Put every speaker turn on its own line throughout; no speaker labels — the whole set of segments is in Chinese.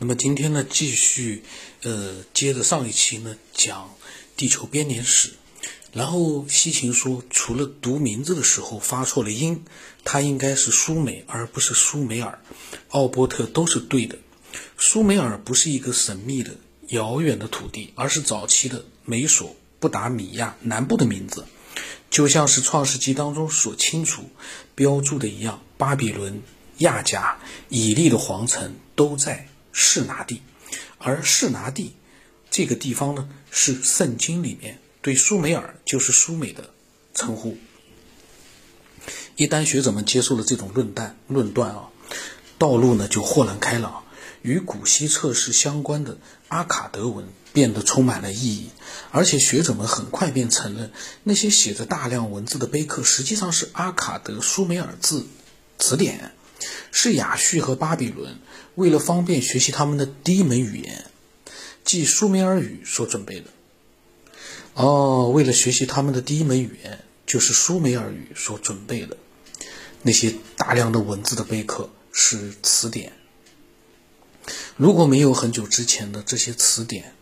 那么今天呢，继续呃接着上一期呢讲地球编年史。然后西芹说，除了读名字的时候发错了音，它应该是苏美而不是苏美尔。奥波特都是对的。苏美尔不是一个神秘的遥远的土地，而是早期的美索不达米亚南部的名字，就像是创世纪当中所清楚标注的一样，巴比伦、亚甲、以利的皇城都在。士拿地，而士拿地这个地方呢，是圣经里面对苏美尔就是苏美的称呼。一旦学者们接受了这种论断论断啊，道路呢就豁然开朗，与古希测试相关的阿卡德文变得充满了意义。而且学者们很快便承认，那些写着大量文字的碑刻实际上是阿卡德苏美尔字词典。是亚述和巴比伦为了方便学习他们的第一门语言，即苏美尔语所准备的。哦，为了学习他们的第一门语言，就是苏美尔语所准备的那些大量的文字的碑刻是词典。如果没有很久之前的这些词典，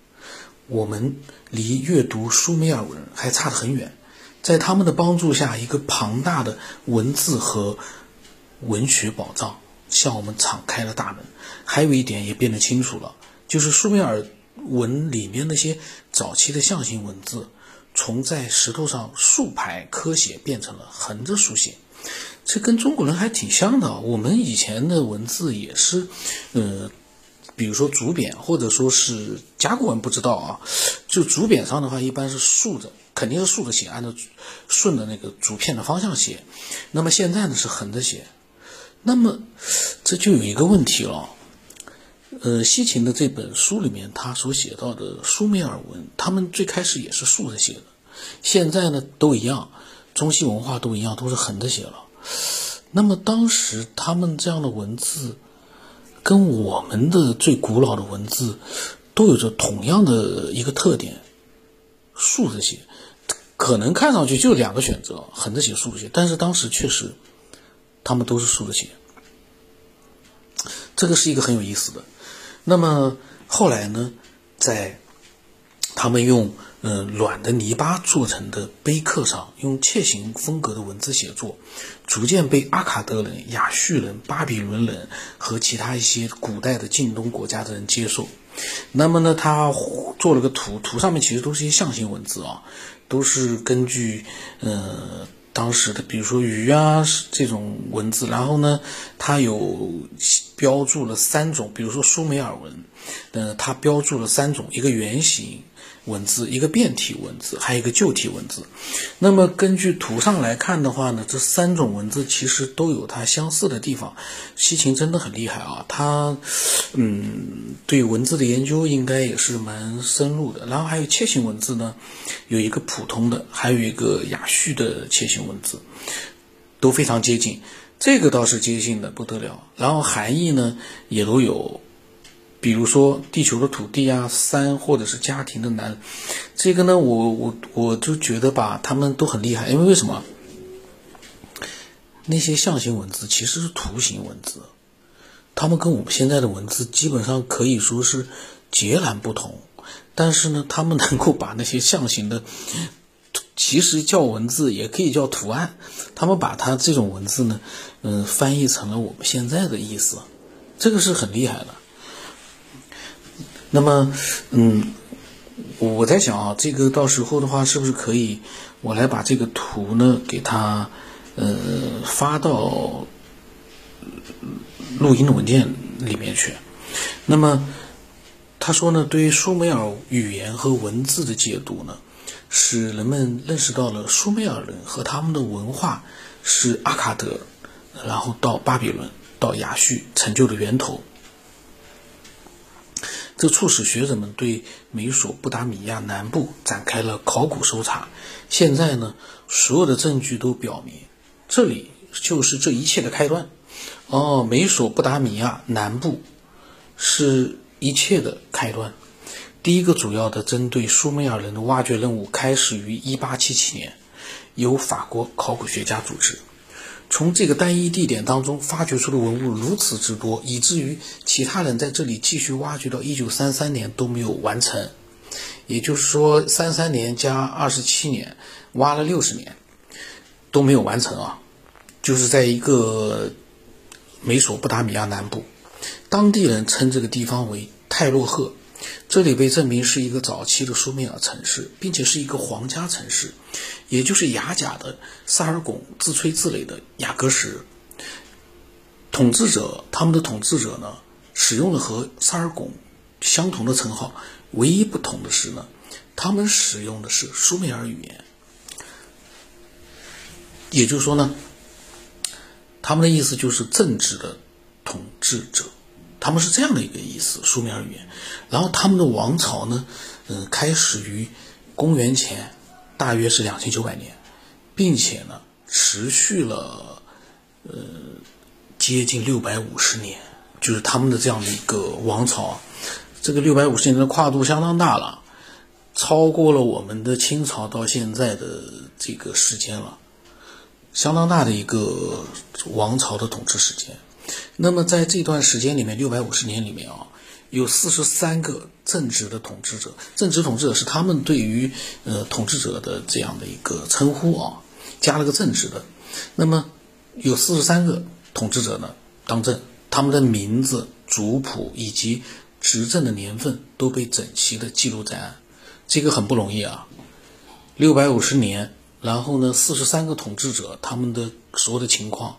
我们离阅读苏美尔文还差得很远。在他们的帮助下，一个庞大的文字和。文学宝藏向我们敞开了大门。还有一点也变得清楚了，就是苏美尔文里面那些早期的象形文字，从在石头上竖排刻写变成了横着书写。这跟中国人还挺像的。我们以前的文字也是，呃，比如说竹匾或者说是甲骨文，不知道啊。就竹匾上的话，一般是竖着，肯定是竖着写，按照顺着那个竹片的方向写。那么现在呢，是横着写。那么，这就有一个问题了。呃，西秦的这本书里面，他所写到的苏美尔文，他们最开始也是竖着写的，现在呢都一样，中西文化都一样，都是横着写了。那么当时他们这样的文字，跟我们的最古老的文字，都有着同样的一个特点，竖着写，可能看上去就两个选择，横着写、竖着写，但是当时确实。他们都是竖着写，这个是一个很有意思的。那么后来呢，在他们用嗯软的泥巴做成的碑刻上，用楔形风格的文字写作，逐渐被阿卡德人、亚述人、巴比伦人和其他一些古代的近东国家的人接受。那么呢，他做了个图，图上面其实都是一些象形文字啊，都是根据呃。当时的，比如说鱼啊这种文字，然后呢，它有标注了三种，比如说苏美尔文，呃，它标注了三种，一个圆形。文字一个变体文字，还有一个旧体文字。那么根据图上来看的话呢，这三种文字其实都有它相似的地方。西秦真的很厉害啊，他嗯对文字的研究应该也是蛮深入的。然后还有楔形文字呢，有一个普通的，还有一个亚序的楔形文字，都非常接近。这个倒是接近的不得了。然后含义呢也都有。比如说地球的土地啊，山或者是家庭的男，这个呢，我我我就觉得吧，他们都很厉害，因为为什么？那些象形文字其实是图形文字，他们跟我们现在的文字基本上可以说是截然不同，但是呢，他们能够把那些象形的，其实叫文字也可以叫图案，他们把它这种文字呢，嗯，翻译成了我们现在的意思，这个是很厉害的。那么，嗯，我在想啊，这个到时候的话，是不是可以我来把这个图呢，给他呃发到录音的文件里面去？那么他说呢，对于苏美尔语言和文字的解读呢，使人们认识到了苏美尔人和他们的文化是阿卡德，然后到巴比伦到亚述成就的源头。这促使学者们对美索不达米亚南部展开了考古搜查。现在呢，所有的证据都表明，这里就是这一切的开端。哦，美索不达米亚南部是一切的开端。第一个主要的针对苏美尔人的挖掘任务开始于1877年，由法国考古学家组织。从这个单一地点当中发掘出的文物如此之多，以至于其他人在这里继续挖掘到一九三三年都没有完成。也就是说，三三年加二十七年，挖了六十年都没有完成啊！就是在一个美索不达米亚南部，当地人称这个地方为泰洛赫。这里被证明是一个早期的苏美尔城市，并且是一个皇家城市，也就是雅甲的萨尔贡自吹自擂的雅各什。统治者他们的统治者呢，使用了和萨尔贡相同的称号，唯一不同的是呢，他们使用的是苏美尔语言。也就是说呢，他们的意思就是正直的统治者。他们是这样的一个意思，苏美尔语言。然后他们的王朝呢，嗯，开始于公元前大约是两千九百年，并且呢，持续了呃接近六百五十年，就是他们的这样的一个王朝。这个六百五十年的跨度相当大了，超过了我们的清朝到现在的这个时间了，相当大的一个王朝的统治时间。那么在这段时间里面，六百五十年里面啊，有四十三个正直的统治者。正直统治者是他们对于呃统治者的这样的一个称呼啊，加了个正直的。那么有四十三个统治者呢当政，他们的名字、族谱以及执政的年份都被整齐的记录在案。这个很不容易啊，六百五十年，然后呢，四十三个统治者他们的所有的情况。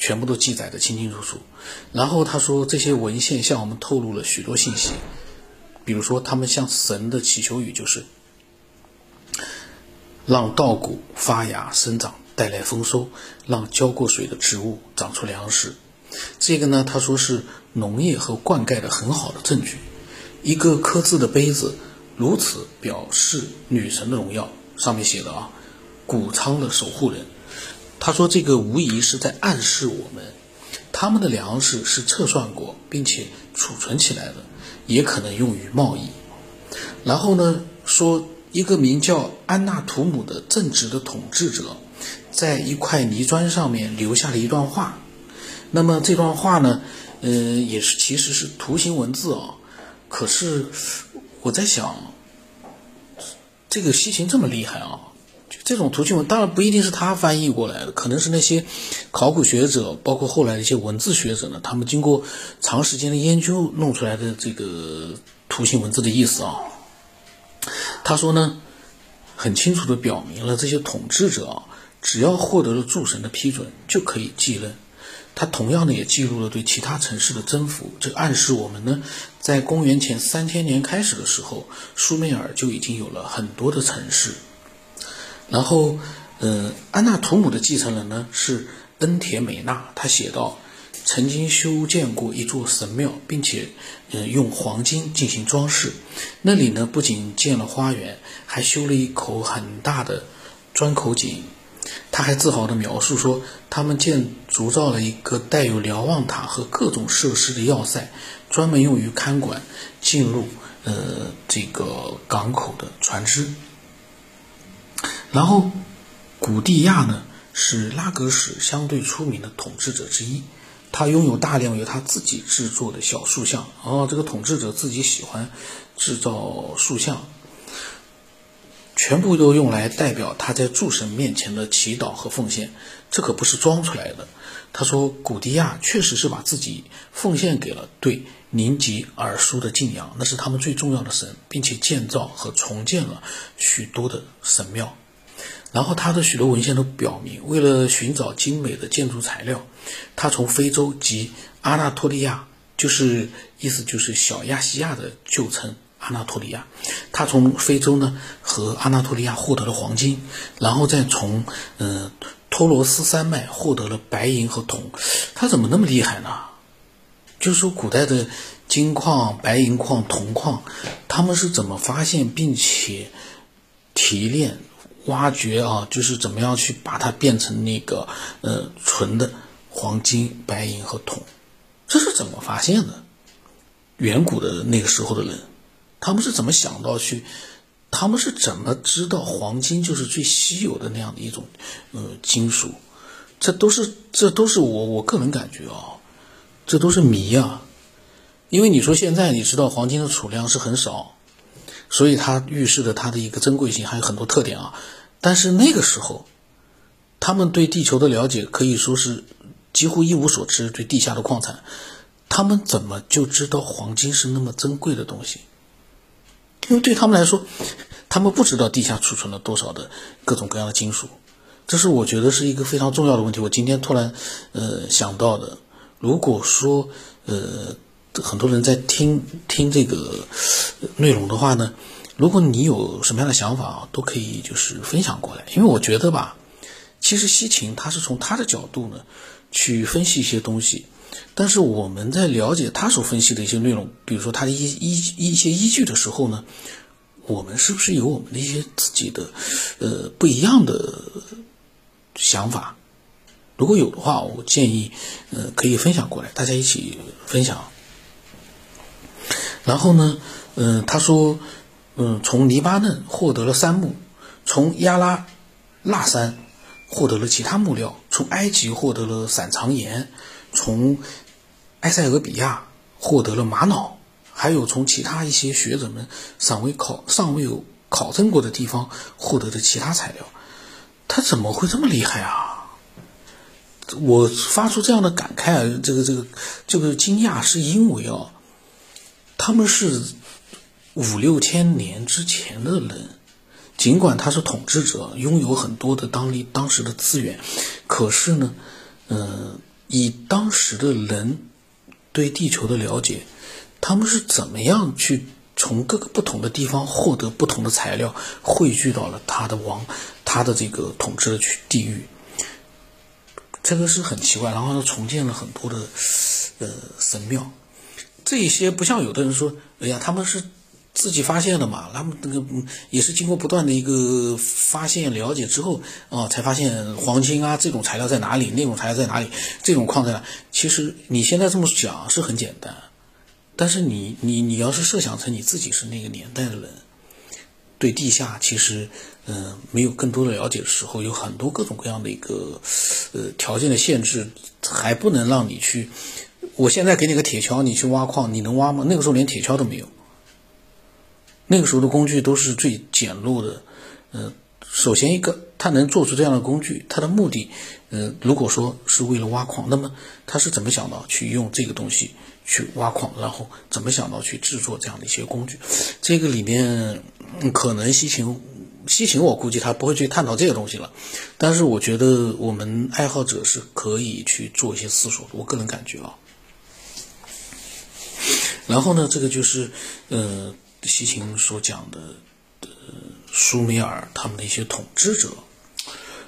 全部都记载的清清楚楚，然后他说这些文献向我们透露了许多信息，比如说他们向神的祈求语就是让稻谷发芽生长带来丰收，让浇过水的植物长出粮食。这个呢，他说是农业和灌溉的很好的证据。一个刻字的杯子如此表示女神的荣耀，上面写的啊，谷仓的守护人。他说：“这个无疑是在暗示我们，他们的粮食是测算过并且储存起来的，也可能用于贸易。然后呢，说一个名叫安纳图姆的正直的统治者，在一块泥砖上面留下了一段话。那么这段话呢，呃，也是其实是图形文字啊。可是我在想，这个西秦这么厉害啊！”这种图形文当然不一定是他翻译过来的，可能是那些考古学者，包括后来的一些文字学者呢，他们经过长时间的研究弄出来的这个图形文字的意思啊。他说呢，很清楚的表明了这些统治者啊，只要获得了诸神的批准就可以继任。他同样的也记录了对其他城市的征服，这暗示我们呢，在公元前三千年开始的时候，苏美尔就已经有了很多的城市。然后，呃，安纳图姆的继承人呢是恩铁美纳，他写道，曾经修建过一座神庙，并且，呃，用黄金进行装饰。那里呢不仅建了花园，还修了一口很大的砖口井。他还自豪地描述说，他们建筑造了一个带有瞭望塔和各种设施的要塞，专门用于看管进入呃这个港口的船只。然后，古蒂亚呢是拉格史相对出名的统治者之一，他拥有大量由他自己制作的小塑像。哦，这个统治者自己喜欢制造塑像，全部都用来代表他在诸神面前的祈祷和奉献。这可不是装出来的。他说，古蒂亚确实是把自己奉献给了对宁吉尔苏的敬仰，那是他们最重要的神，并且建造和重建了许多的神庙。然后他的许多文献都表明，为了寻找精美的建筑材料，他从非洲及阿纳托利亚，就是意思就是小亚细亚的旧称阿纳托利亚，他从非洲呢和阿纳托利亚获得了黄金，然后再从嗯托罗斯山脉获得了白银和铜。他怎么那么厉害呢？就说古代的金矿、白银矿、铜矿，他们是怎么发现并且提炼？挖掘啊，就是怎么样去把它变成那个呃纯的黄金、白银和铜，这是怎么发现的？远古的那个时候的人，他们是怎么想到去？他们是怎么知道黄金就是最稀有的那样的一种呃金属？这都是这都是我我个人感觉啊，这都是谜啊。因为你说现在你知道黄金的储量是很少，所以它预示着它的一个珍贵性还有很多特点啊。但是那个时候，他们对地球的了解可以说是几乎一无所知，对地下的矿产，他们怎么就知道黄金是那么珍贵的东西？因为对他们来说，他们不知道地下储存了多少的各种各样的金属，这是我觉得是一个非常重要的问题。我今天突然呃想到的，如果说呃。很多人在听听这个内容的话呢，如果你有什么样的想法啊，都可以就是分享过来。因为我觉得吧，其实西秦他是从他的角度呢去分析一些东西，但是我们在了解他所分析的一些内容，比如说他的一依一些依据的时候呢，我们是不是有我们的一些自己的呃不一样的想法？如果有的话，我建议呃可以分享过来，大家一起分享。然后呢，嗯，他说，嗯，从黎巴嫩获得了杉木，从亚拉腊山获得了其他木料，从埃及获得了散藏盐，从埃塞俄比亚获得了玛瑙，还有从其他一些学者们尚未考尚未有考证过的地方获得的其他材料，他怎么会这么厉害啊？我发出这样的感慨，这个这个这个惊讶，是因为啊。他们是五六千年之前的人，尽管他是统治者，拥有很多的当地当时的资源，可是呢，嗯，以当时的人对地球的了解，他们是怎么样去从各个不同的地方获得不同的材料，汇聚到了他的王，他的这个统治的区地域，这个是很奇怪。然后呢，重建了很多的呃神庙。这些不像有的人说，哎呀，他们是自己发现的嘛，他们那个也是经过不断的一个发现了解之后啊，才发现黄金啊这种材料在哪里，那种材料在哪里，这种矿在哪。其实你现在这么讲是很简单，但是你你你要是设想成你自己是那个年代的人，对地下其实嗯没有更多的了解的时候，有很多各种各样的一个呃条件的限制，还不能让你去。我现在给你个铁锹，你去挖矿，你能挖吗？那个时候连铁锹都没有，那个时候的工具都是最简陋的。呃，首先一个，他能做出这样的工具，他的目的，呃，如果说是为了挖矿，那么他是怎么想到去用这个东西去挖矿，然后怎么想到去制作这样的一些工具？这个里面可能西秦，西秦我估计他不会去探讨这个东西了，但是我觉得我们爱好者是可以去做一些思索，我个人感觉啊。然后呢，这个就是，呃，西秦所讲的，呃，苏美尔他们的一些统治者。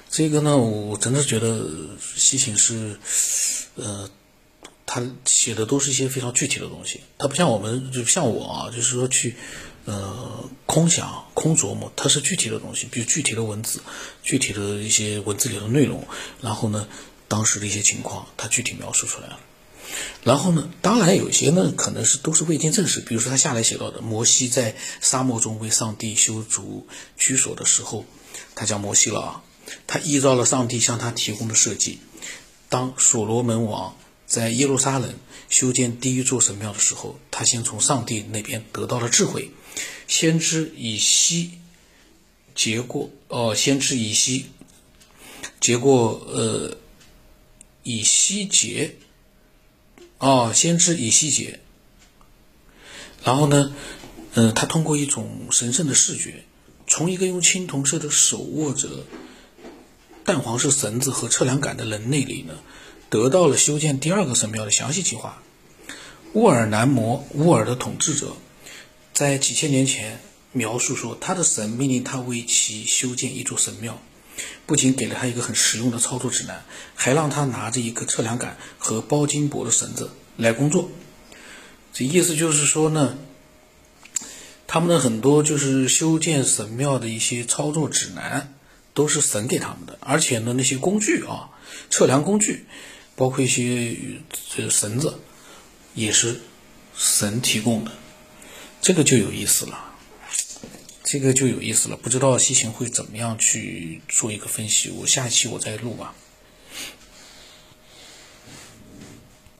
这个呢，我真的觉得西秦是，呃，他写的都是一些非常具体的东西。他不像我们，就像我啊，就是说去，呃，空想、空琢磨，它是具体的东西，比如具体的文字、具体的一些文字里的内容，然后呢，当时的一些情况，他具体描述出来了。然后呢，当然有些呢，可能是都是未经证实。比如说他下来写到的，摩西在沙漠中为上帝修筑居所的时候，他讲摩西了啊，他依照了上帝向他提供的设计，当所罗门王在耶路撒冷修建第一座神庙的时候，他先从上帝那边得到了智慧。先知以西结过，哦，先知以西结过，呃，以西结。哦，先知以西结，然后呢，呃，他通过一种神圣的视觉，从一个用青铜色的手握着淡黄色绳子和测量杆的人那里呢，得到了修建第二个神庙的详细计划。乌尔南摩乌尔的统治者在几千年前描述说，他的神命令他为其修建一座神庙。不仅给了他一个很实用的操作指南，还让他拿着一个测量杆和包金箔的绳子来工作。这意思就是说呢，他们的很多就是修建神庙的一些操作指南都是神给他们的，而且呢，那些工具啊，测量工具，包括一些这绳子，也是神提供的。这个就有意思了。这个就有意思了，不知道西芹会怎么样去做一个分析。我下一期我再录吧。